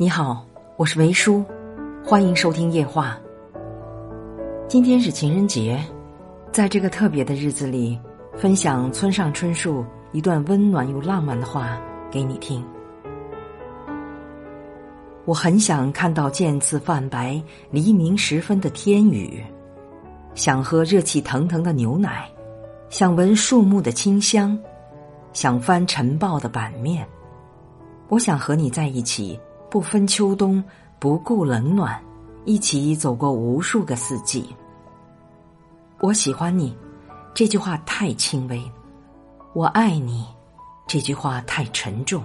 你好，我是维叔，欢迎收听夜话。今天是情人节，在这个特别的日子里，分享村上春树一段温暖又浪漫的话给你听。我很想看到渐次泛白、黎明时分的天宇，想喝热气腾腾的牛奶，想闻树木的清香，想翻晨报的版面。我想和你在一起，不分秋冬，不顾冷暖，一起走过无数个四季。我喜欢你，这句话太轻微；我爱你，这句话太沉重。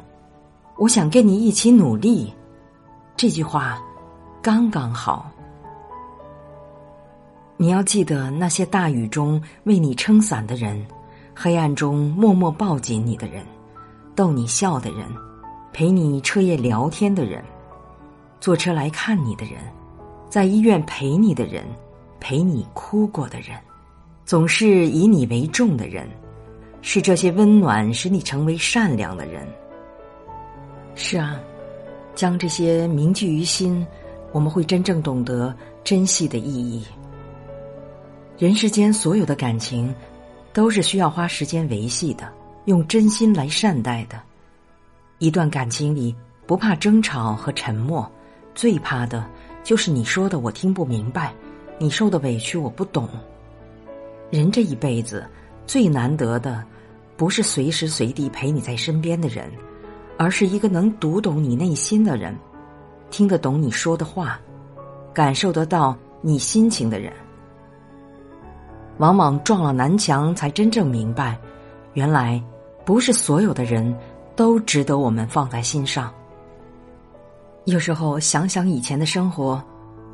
我想跟你一起努力。这句话刚刚好。你要记得那些大雨中为你撑伞的人，黑暗中默默抱紧你的人，逗你笑的人，陪你彻夜聊天的人，坐车来看你的人，在医院陪你的人，陪你哭过的人，总是以你为重的人，是这些温暖使你成为善良的人。是啊。将这些铭记于心，我们会真正懂得珍惜的意义。人世间所有的感情，都是需要花时间维系的，用真心来善待的。一段感情里，不怕争吵和沉默，最怕的就是你说的我听不明白，你受的委屈我不懂。人这一辈子最难得的，不是随时随地陪你在身边的人。而是一个能读懂你内心的人，听得懂你说的话，感受得到你心情的人。往往撞了南墙，才真正明白，原来不是所有的人都值得我们放在心上。有时候想想以前的生活，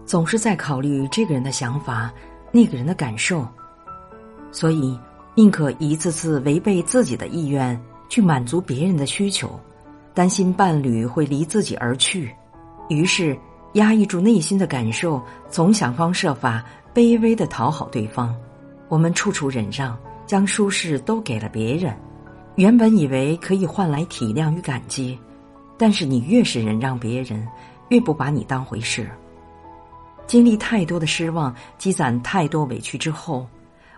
总是在考虑这个人的想法，那个人的感受，所以宁可一次次违背自己的意愿，去满足别人的需求。担心伴侣会离自己而去，于是压抑住内心的感受，总想方设法卑微的讨好对方。我们处处忍让，将舒适都给了别人。原本以为可以换来体谅与感激，但是你越是忍让别人，越不把你当回事。经历太多的失望，积攒太多委屈之后，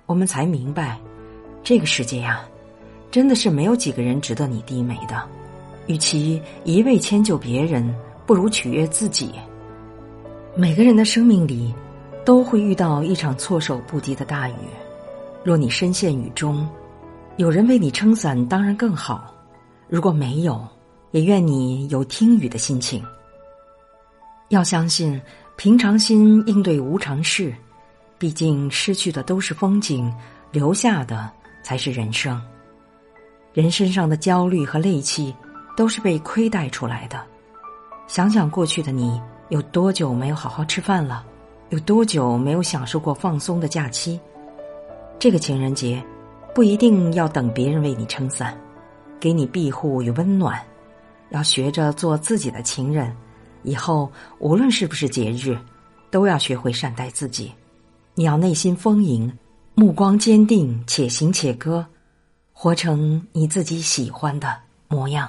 我们才明白，这个世界呀，真的是没有几个人值得你低眉的。与其一味迁就别人，不如取悦自己。每个人的生命里，都会遇到一场措手不及的大雨。若你深陷雨中，有人为你撑伞，当然更好；如果没有，也愿你有听雨的心情。要相信平常心应对无常事，毕竟失去的都是风景，留下的才是人生。人身上的焦虑和戾气。都是被亏待出来的。想想过去的你，有多久没有好好吃饭了？有多久没有享受过放松的假期？这个情人节，不一定要等别人为你撑伞，给你庇护与温暖。要学着做自己的情人，以后无论是不是节日，都要学会善待自己。你要内心丰盈，目光坚定，且行且歌，活成你自己喜欢的模样。